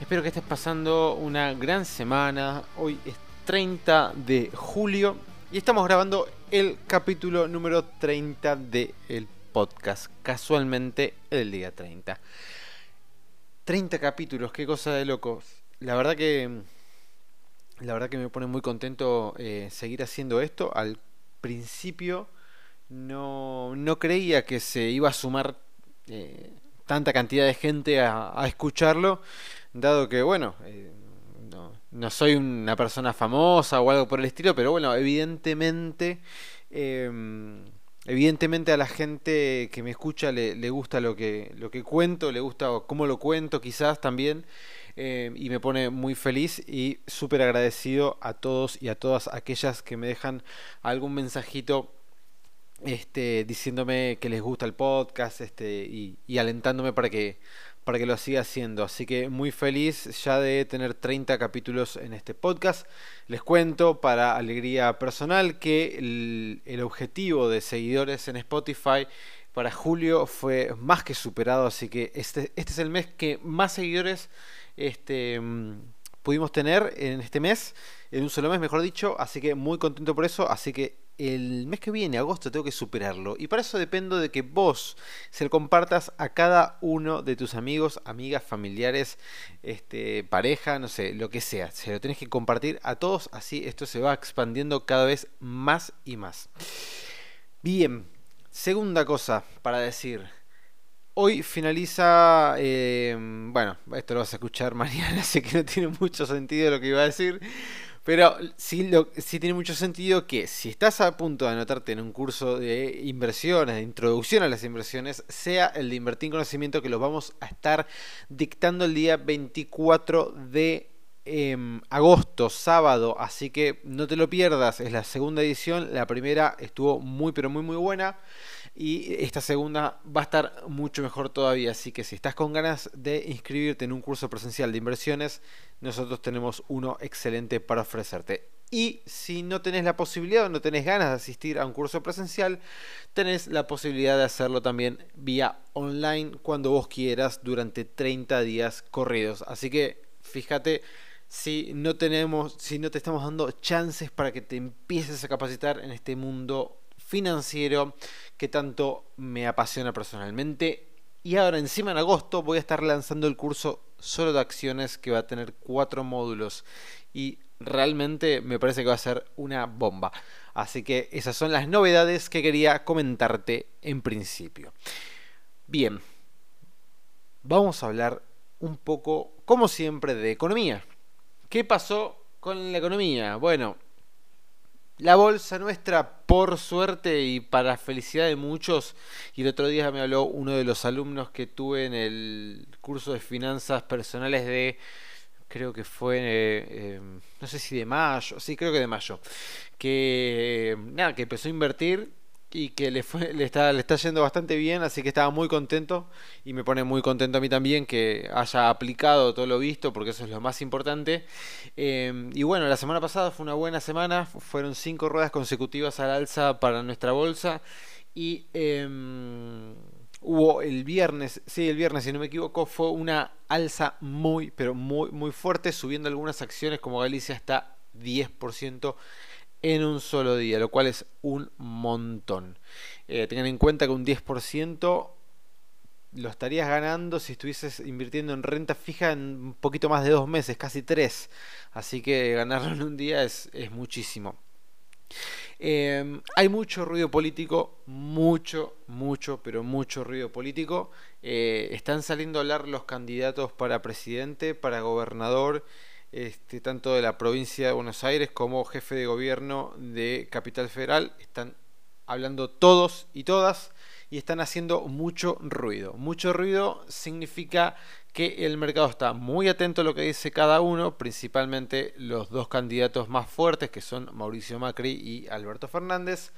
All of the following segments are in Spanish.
Espero que estés pasando una gran semana. Hoy es 30 de julio y estamos grabando el capítulo número 30 del podcast. Casualmente el día 30. 30 capítulos, qué cosa de locos. La verdad que la verdad que me pone muy contento eh, seguir haciendo esto. Al principio no, no creía que se iba a sumar eh, tanta cantidad de gente a, escucharlo, dado que, bueno, eh, no, soy una persona famosa o algo por el estilo, pero bueno, evidentemente... Em, evidentemente a la gente que me escucha le, le, gusta lo que, lo que cuento, le gusta cómo lo cuento quizás también. Eh, y me pone muy feliz y súper agradecido a todos y a todas aquellas que me dejan algún mensajito este, diciéndome que les gusta el podcast este, y, alentándome para que, para que lo siga haciendo. Así que muy feliz ya de tener 30 capítulos en este podcast. Les cuento para alegría personal que el, objetivo de seguidores en Spotify para julio fue más que superado, así que este, este es el mes que más seguidores este, mm, pudimos tener en este mes, en un solo mes, mejor dicho, así que muy contento por eso, así que el mes que viene, agosto, tengo que superarlo. Y para eso dependo de que vos se lo compartas a cada uno de tus amigos, amigas, familiares, este, pareja, no sé, lo que sea. Se lo tenés que compartir a todos, así esto se va expandiendo cada vez más y más. Bien, segunda cosa para decir. Hoy finaliza, eh, bueno, esto lo vas a escuchar mañana, así que no tiene mucho sentido lo que iba a decir, pero sí, lo, sí tiene mucho sentido que si estás a punto de anotarte en un curso de inversiones, de introducción a las inversiones, sea el de invertir en conocimiento que los vamos a estar dictando el día 24 de em, agosto, sábado, así que no te lo pierdas, es la segunda edición, la primera estuvo muy pero muy muy buena. Y esta segunda va a estar mucho mejor todavía. Así que si estás con ganas de inscribirte en un curso presencial de inversiones, nosotros tenemos uno excelente para ofrecerte. Y si no tenés la posibilidad o no tenés ganas de asistir a un curso presencial, tenés la posibilidad de hacerlo también vía online cuando vos quieras durante 30 días corridos. Así que fíjate si no tenemos, si no te estamos dando chances para que te empieces a capacitar en este mundo financiero que tanto me apasiona personalmente. Y ahora encima en agosto voy a estar lanzando el curso solo de acciones que va a tener cuatro módulos. Y realmente me parece que va a ser una bomba. Así que esas son las novedades que quería comentarte en principio. Bien, vamos a hablar un poco, como siempre, de economía. ¿Qué pasó con la economía? Bueno, la bolsa nuestra, por suerte y para felicidad de muchos, y el otro día me habló uno de los alumnos que tuve en el curso de finanzas personales de, creo que fue, eh, em, no sé si de mayo, sí, creo que de mayo, que nada, que empezó a invertir y que le, le, está, le está yendo bastante bien, así que estaba muy contento. Y me pone muy contento a mí también que haya aplicado todo lo visto, porque eso es lo más importante. Em, y bueno, la semana pasada fue una buena semana, fueron cinco ruedas consecutivas al alza para nuestra bolsa. Y em, hubo el viernes, sí, el viernes si no me equivoco, fue una alza muy, pero muy, muy fuerte, subiendo algunas acciones como Galicia hasta 10% en un solo día, lo cual es un montón. Eh, tengan en cuenta que un 10% lo estarías ganando si estuvieses invirtiendo en renta fija en un poquito más de dos meses, casi tres. Así que ganarlo en un día es, muchísimo. Em, hay mucho ruido político, mucho, mucho, pero mucho ruido político. Eh, están saliendo a hablar los candidatos para presidente, para gobernador este, tanto de la provincia de Buenos Aires como jefe de gobierno de Capital Federal, están hablando todos y todas y están haciendo mucho ruido. Mucho ruido significa que el mercado está muy atento a lo que dice cada uno, principalmente los dos candidatos más fuertes que son Mauricio Macri y Alberto Fernández,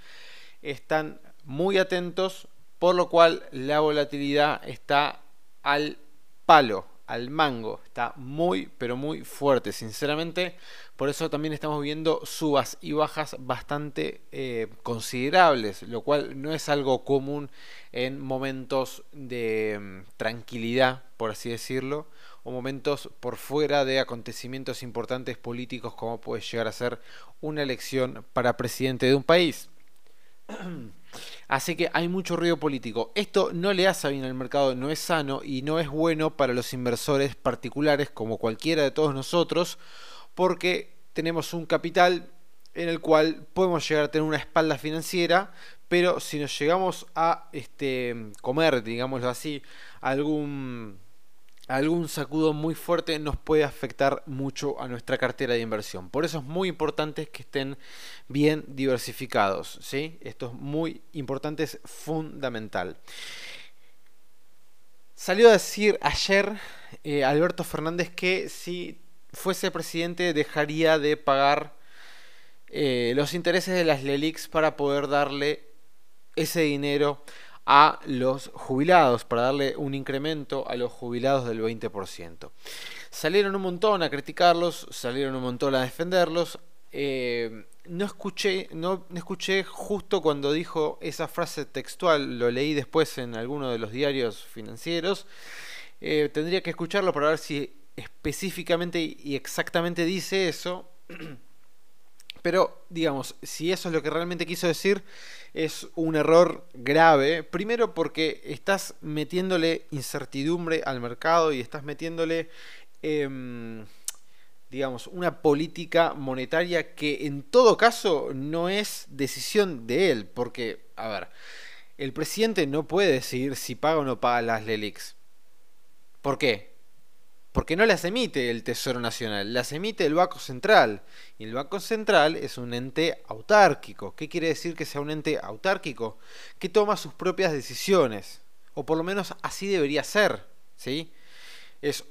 están muy atentos, por lo cual la volatilidad está al palo, al mango. Está muy, pero muy fuerte, sinceramente. Por eso también estamos viendo subas y bajas bastante eh, considerables, lo cual no es algo común en momentos de mm, tranquilidad, por así decirlo, o momentos por fuera de acontecimientos importantes políticos como puede llegar a ser una elección para presidente de un país. Así que hay mucho ruido político. Esto no le hace bien al mercado, no es sano y no es bueno para los inversores particulares como cualquiera de todos nosotros, porque tenemos un capital en el cual podemos llegar a tener una espalda financiera, pero si nos llegamos a este, comer, digámoslo así, algún algún sacudo muy fuerte nos puede afectar mucho a nuestra cartera de inversión. Por eso es muy importante que estén bien diversificados. ¿sí? Esto es muy importante, es fundamental. Salió a decir ayer eh, Alberto Fernández que si fuese presidente dejaría de pagar eh, los intereses de las LELIX para poder darle ese dinero a los jubilados, para darle un incremento a los jubilados del 20%. Salieron un montón a criticarlos, salieron un montón a defenderlos. Eh, no escuché, no, escuché justo cuando dijo esa frase textual, lo leí después en alguno de los diarios financieros. Eh, tendría que escucharlo para ver si específicamente y exactamente dice eso. Pero, digamos, si eso es lo que realmente quiso decir, es un error grave. Primero porque estás metiéndole incertidumbre al mercado y estás metiéndole, em, digamos, una política monetaria que en todo caso no es decisión de él. Porque, a ver, el presidente no puede decidir si paga o no paga las LELIX. ¿Por qué? Porque no las emite el Tesoro Nacional, las emite el Banco Central. Y el Banco Central es un ente autárquico. ¿Qué quiere decir que sea un ente autárquico? Que toma sus propias decisiones, o por lo menos así debería ser, ¿sí? Es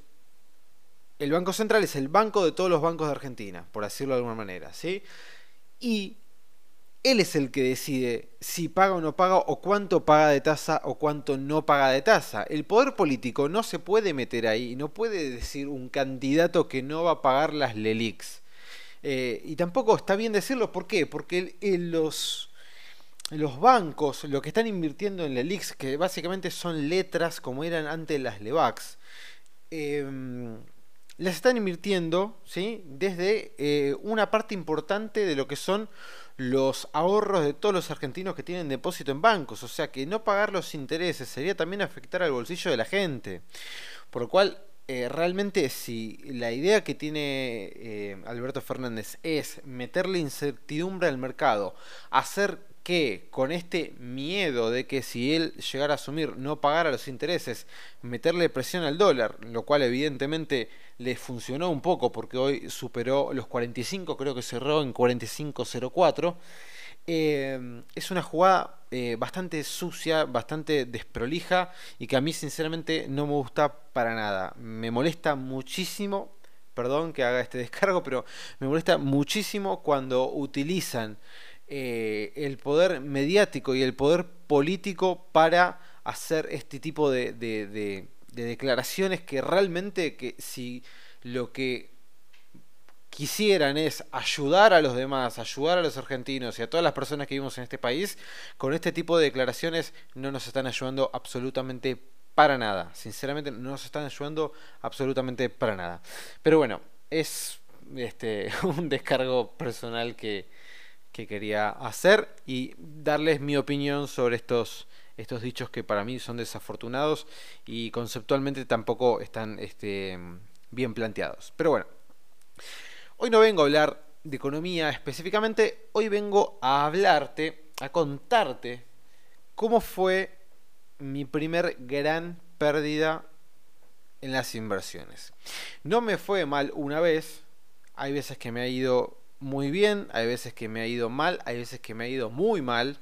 el Banco Central es el banco de todos los bancos de Argentina, por decirlo de alguna manera, ¿sí? Y él es el que decide si paga o no paga o cuánto paga de tasa o cuánto no paga de tasa. El poder político no se puede meter ahí, no puede decir un candidato que no va a pagar las LELIX. Eh, y tampoco está bien decirlo, ¿por qué? Porque los, bancos, lo que están invirtiendo en LELIX, que básicamente son letras como eran antes las LEVAX, em, las están invirtiendo ¿sí? desde eh, una parte importante de lo que son los ahorros de todos los argentinos que tienen depósito en bancos. O sea que no pagar los intereses sería también afectar al bolsillo de la gente. Por lo cual, eh, realmente si la idea que tiene eh, Alberto Fernández es meterle incertidumbre al mercado, hacer que con este miedo de que si él llegara a asumir no pagara los intereses, meterle presión al dólar, lo cual evidentemente le funcionó un poco porque hoy superó los 45, creo que cerró en 45.04. Eh, es una jugada eh, bastante sucia, bastante desprolija y que a mí sinceramente no me gusta para nada. Me molesta muchísimo, perdón que haga este descargo, pero me molesta muchísimo cuando utilizan eh, el poder mediático y el poder político para hacer este tipo de, declaraciones que realmente que si lo que quisieran es ayudar a los demás, ayudar a los argentinos y a todas las personas que vivimos en este país, con este tipo de declaraciones no nos están ayudando absolutamente para nada. Sinceramente no nos están ayudando absolutamente para nada. Pero bueno, es este un descargo personal que, que quería hacer y darles mi opinión sobre estos, estos dichos que para mí son desafortunados y conceptualmente tampoco están este, bien planteados. Pero bueno, hoy no vengo a hablar de economía específicamente, hoy vengo a hablarte, a contarte cómo fue mi primer gran pérdida en las inversiones. No me fue mal una vez, hay veces que me ha ido muy bien, hay veces que me ha ido mal, hay veces que me ha ido muy mal,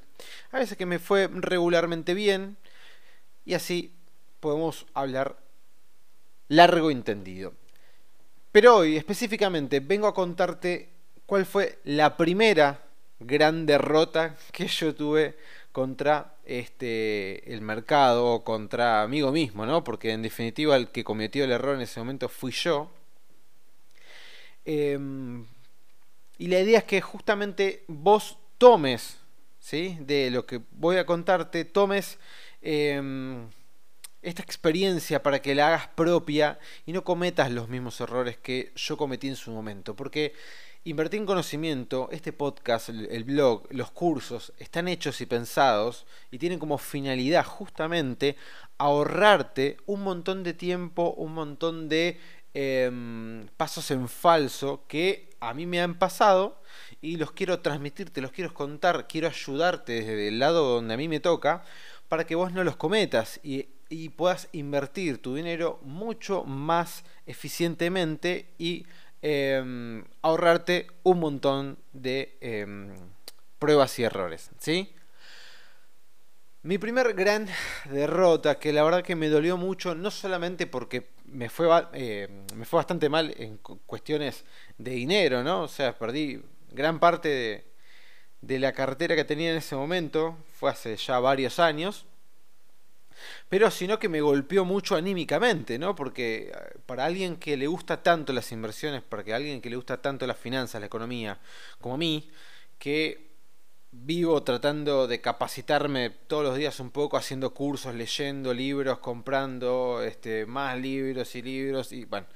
a veces que me fue regularmente bien, y así podemos hablar largo y entendido. Pero hoy específicamente vengo a contarte cuál fue la primera gran derrota que yo tuve contra este el mercado contra amigo mismo, ¿no? Porque en definitiva el que cometió el error en ese momento fui yo. Em, y la idea es que justamente vos tomes, ¿sí? De lo que voy a contarte, tomes em, esta experiencia para que la hagas propia y no cometas los mismos errores que yo cometí en su momento. Porque invertir en conocimiento, este podcast, el blog, los cursos, están hechos y pensados y tienen como finalidad justamente ahorrarte un montón de tiempo, un montón de em, pasos en falso que a mí me han pasado y los quiero transmitirte, los quiero contar, quiero ayudarte desde el lado donde a mí me toca para que vos no los cometas y, puedas invertir tu dinero mucho más eficientemente y em, ahorrarte un montón de em, pruebas y errores. ¿sí? Mi primer gran derrota, que la verdad que me dolió mucho, no solamente porque me fue, eh, me fue bastante mal en cuestiones de dinero, ¿no? O sea, perdí gran parte de, la cartera que tenía en ese momento, fue hace ya varios años, pero sino que me golpeó mucho anímicamente, ¿no? Porque eh, para alguien que le gusta tanto las inversiones, para que alguien que le gusta tanto las finanzas, la economía, como a mí, que vivo tratando de capacitarme todos los días un poco, haciendo cursos, leyendo libros, comprando este, más libros y libros, y bueno.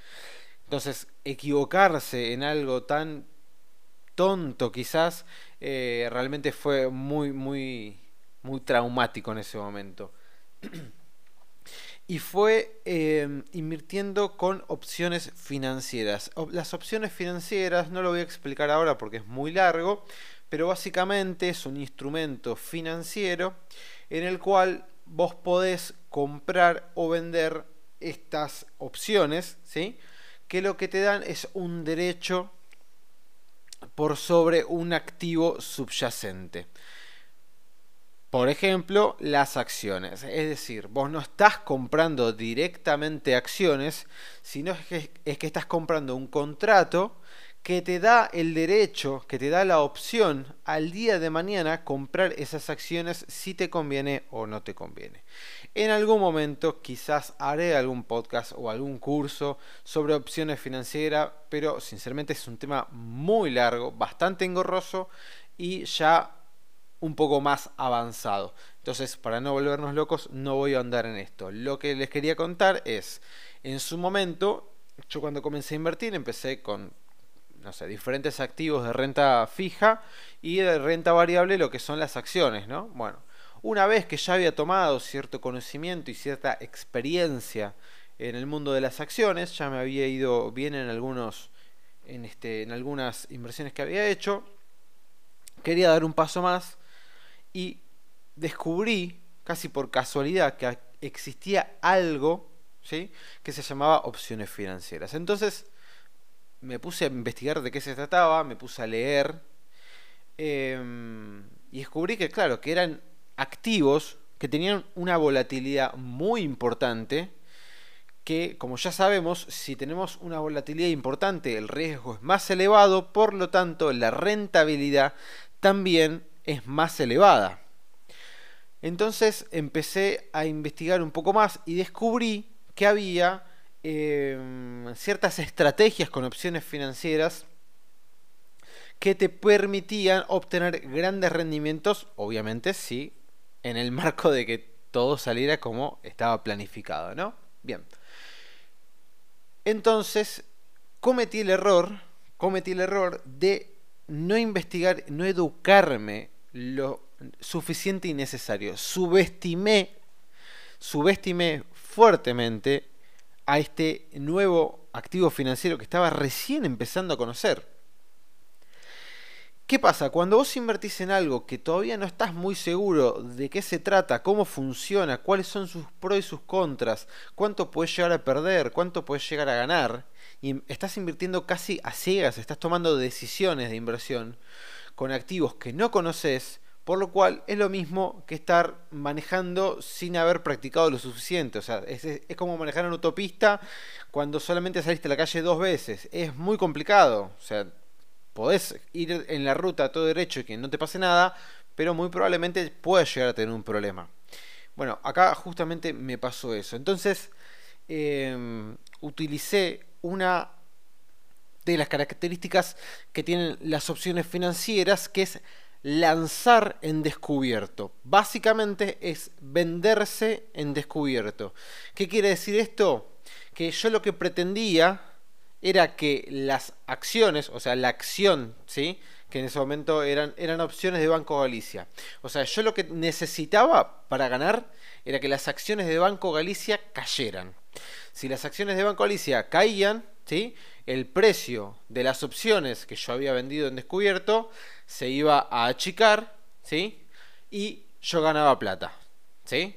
Entonces, equivocarse en algo tan tonto quizás, eh, realmente fue muy, muy, muy traumático en ese momento. y fue em, invirtiendo con opciones financieras. Las opciones financieras no lo voy a explicar ahora porque es muy largo, pero básicamente es un instrumento financiero en el cual vos podés comprar o vender estas opciones, ¿sí? que lo que te dan es un derecho por sobre un activo subyacente. Por ejemplo, las acciones. Es decir, vos no estás comprando directamente acciones, sino que, es que estás comprando un contrato que te da el derecho, que te da la opción al día de mañana comprar esas acciones si te conviene o no te conviene. En algún momento quizás haré algún podcast o algún curso sobre opciones financieras, pero sinceramente es un tema muy largo, bastante engorroso y ya un poco más avanzado. Entonces, para no volvernos locos, no voy a andar en esto. Lo que les quería contar es, en su momento, yo cuando comencé a invertir empecé con no sé, diferentes activos de renta fija y de renta variable lo que son las acciones, ¿no? Bueno, una vez que ya había tomado cierto conocimiento y cierta experiencia en el mundo de las acciones, ya me había ido bien en algunos en este en algunas inversiones que había hecho, quería dar un paso más y descubrí casi por casualidad que existía algo, ¿sí? que se llamaba opciones financieras. Entonces, me puse a investigar de qué se trataba, me puse a leer em, y descubrí que, claro, que eran activos que tenían una volatilidad muy importante, que como ya sabemos, si tenemos una volatilidad importante, el riesgo es más elevado, por lo tanto la rentabilidad también es más elevada. Entonces empecé a investigar un poco más y descubrí que había Em, ciertas estrategias con opciones financieras que te permitían obtener grandes rendimientos, obviamente sí, en el marco de que todo saliera como estaba planificado, ¿no? Bien. Entonces, cometí el error, cometí el error de no investigar, no educarme lo suficiente y necesario. Subestimé, subestimé fuertemente a este nuevo activo financiero que estaba recién empezando a conocer. ¿Qué pasa? Cuando vos invertís en algo que todavía no estás muy seguro de qué se trata, cómo funciona, cuáles son sus pros y sus contras, cuánto puedes llegar a perder, cuánto puedes llegar a ganar, y estás invirtiendo casi a ciegas, estás tomando decisiones de inversión con activos que no conoces, Por lo cual es lo mismo que estar manejando sin haber practicado lo suficiente. O sea, es, es como manejar en autopista cuando solamente saliste a la calle dos veces. Es muy complicado. O sea, podés ir en la ruta todo derecho y que no te pase nada, pero muy probablemente puedas llegar a tener un problema. Bueno, acá justamente me pasó eso. Entonces, em, utilicé una de las características que tienen las opciones financieras, que es lanzar en descubierto. Básicamente es venderse en descubierto. ¿Qué quiere decir esto? Que yo lo que pretendía era que las acciones, o sea, la acción, ¿sí? que en ese momento eran, eran opciones de Banco Galicia. O sea, yo lo que necesitaba para ganar era que las acciones de Banco Galicia cayeran. Si las acciones de Banco Galicia caían, ¿sí? el precio de las opciones que yo había vendido en descubierto se iba a achicar ¿sí? y yo ganaba plata. ¿sí?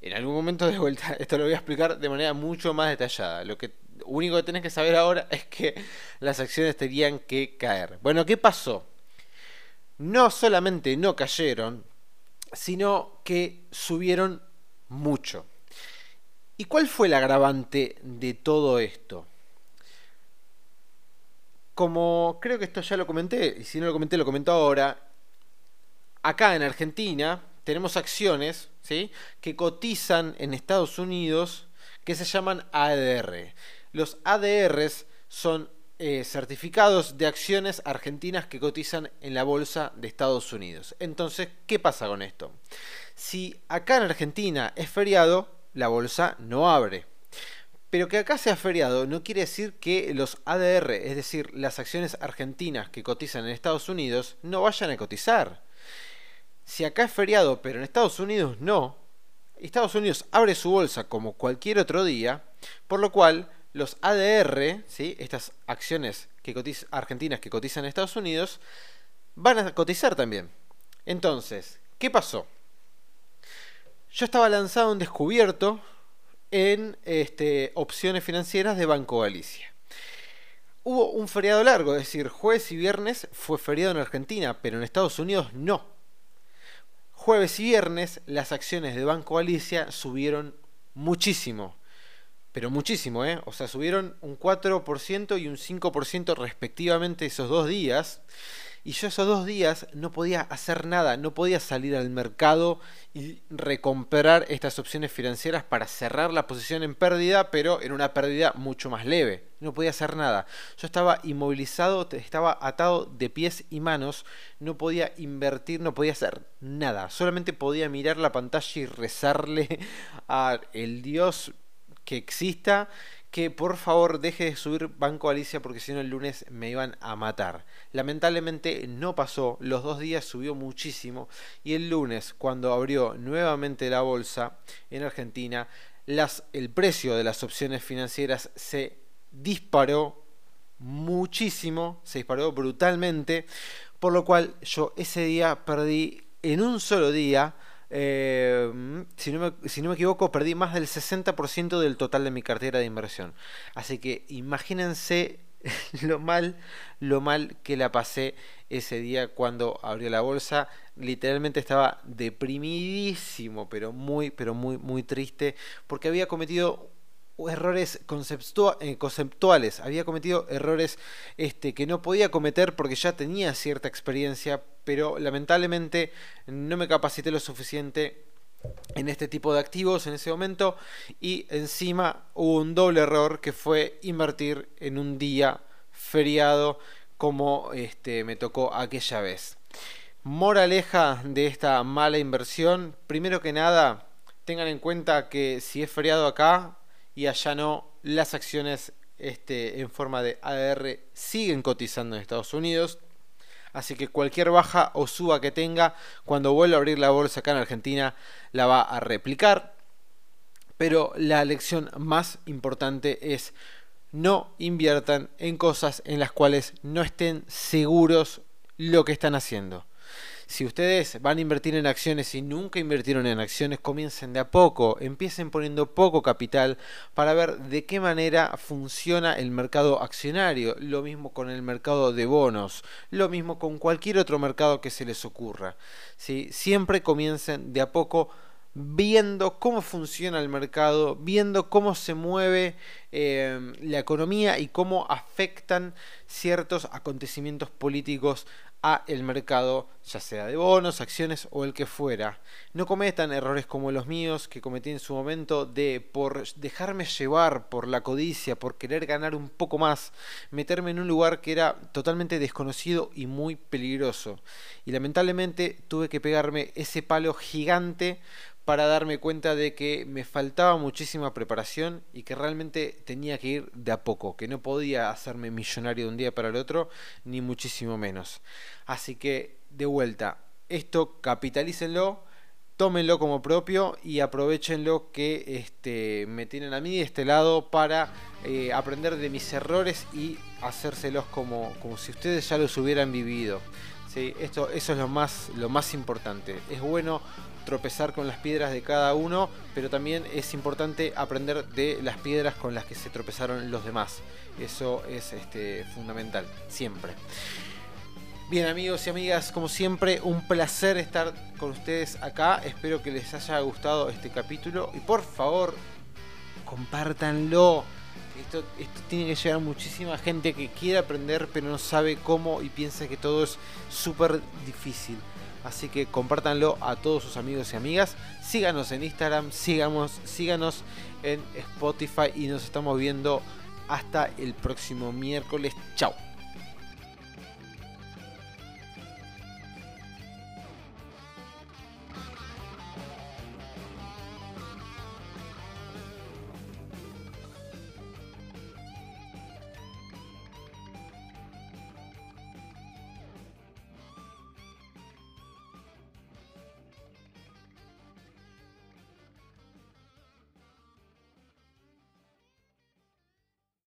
En algún momento de vuelta, esto lo voy a explicar de manera mucho más detallada. Lo que único que tenés que saber ahora es que las acciones tenían que caer. Bueno, ¿qué pasó? No solamente no cayeron, sino que subieron mucho. ¿Y cuál fue el agravante de todo esto? Como creo que esto ya lo comenté, y si no lo comenté, lo comento ahora. Acá en Argentina tenemos acciones ¿sí? que cotizan en Estados Unidos que se llaman ADR. Los ADRs son eh, certificados de acciones argentinas que cotizan en la bolsa de Estados Unidos. Entonces, ¿qué pasa con esto? Si acá en Argentina es feriado, la bolsa no abre. Pero que acá sea feriado no quiere decir que los ADR, es decir, las acciones argentinas que cotizan en Estados Unidos, no vayan a cotizar. Si acá es feriado, pero en Estados Unidos no, Estados Unidos abre su bolsa como cualquier otro día, por lo cual los ADR, ¿sí? estas acciones que argentinas que cotizan en Estados Unidos, van a cotizar también. Entonces, ¿qué pasó? Yo estaba lanzado en descubierto en este, opciones financieras de Banco Galicia. Hubo un feriado largo, es decir, jueves y viernes fue feriado en Argentina, pero en Estados Unidos no. Jueves y viernes las acciones de Banco Galicia subieron muchísimo pero muchísimo, ¿eh? O sea, subieron un 4% y un 5% respectivamente esos dos días. Y yo esos dos días no podía hacer nada, no podía salir al mercado y recomprar estas opciones financieras para cerrar la posición en pérdida, pero en una pérdida mucho más leve. No podía hacer nada. Yo estaba inmovilizado, estaba atado de pies y manos, no podía invertir, no podía hacer nada. Solamente podía mirar la pantalla y rezarle a el Dios que exista, que por favor deje de subir Banco Alicia porque si no el lunes me iban a matar. Lamentablemente no pasó, los dos días subió muchísimo y el lunes cuando abrió nuevamente la bolsa en Argentina, el precio de las opciones financieras se disparó muchísimo, se disparó brutalmente, por lo cual yo ese día perdí en un solo día eh, si, no me, si, no me, equivoco, perdí más del 60% del total de mi cartera de inversión. Así que imagínense lo mal, lo mal que la pasé ese día cuando abrió la bolsa. Literalmente estaba deprimidísimo, pero muy, pero muy, muy triste, porque había cometido errores eh, conceptuales, había cometido errores este, que no podía cometer porque ya tenía cierta experiencia, pero lamentablemente no me capacité lo suficiente en este tipo de activos en ese momento y encima hubo un doble error que fue invertir en un día feriado como este, me tocó aquella vez. Moraleja de esta mala inversión, primero que nada, tengan en cuenta que si es feriado acá, y allá no, las acciones este, en forma de ADR siguen cotizando en Estados Unidos. Así que cualquier baja o suba que tenga, cuando vuelva a abrir la bolsa acá en Argentina, la va a replicar. Pero la lección más importante es no inviertan en cosas en las cuales no estén seguros lo que están haciendo. Si ustedes van a invertir en acciones y nunca invirtieron en acciones, comiencen de a poco, empiecen poniendo poco capital para ver de qué manera funciona el mercado accionario, lo mismo con el mercado de bonos, lo mismo con cualquier otro mercado que se les ocurra. ¿sí? Siempre comiencen de a poco viendo cómo funciona el mercado, viendo cómo se mueve eh, la economía y cómo afectan ciertos acontecimientos políticos a el mercado, ya sea de bonos, acciones o el que fuera. No cometan errores como los míos que cometí en su momento de por dejarme llevar por la codicia, por querer ganar un poco más, meterme en un lugar que era totalmente desconocido y muy peligroso. Y lamentablemente tuve que pegarme ese palo gigante para darme cuenta de que me faltaba muchísima preparación y que realmente tenía que ir de a poco, que no podía hacerme millonario de un día para el otro, ni muchísimo menos. Así que, de vuelta, esto capitalícenlo, tómenlo como propio y aprovechenlo que este, me tienen a mí de este lado para eh, aprender de mis errores y hacérselos como, como si ustedes ya los hubieran vivido. ¿sí? Esto, eso es lo más, lo más importante. Es bueno tropezar con las piedras de cada uno, pero también es importante aprender de las piedras con las que se tropezaron los demás. Eso es este, fundamental, siempre. Bien amigos y amigas, como siempre, un placer estar con ustedes acá. Espero que les haya gustado este capítulo y por favor, compártanlo. Esto, esto tiene que llegar a muchísima gente que quiere aprender pero no sabe cómo y piensa que todo es súper difícil. Así que compártanlo a todos sus amigos y amigas. Síganos en Instagram, sigamos, síganos en Spotify y nos estamos viendo hasta el próximo miércoles. Chao.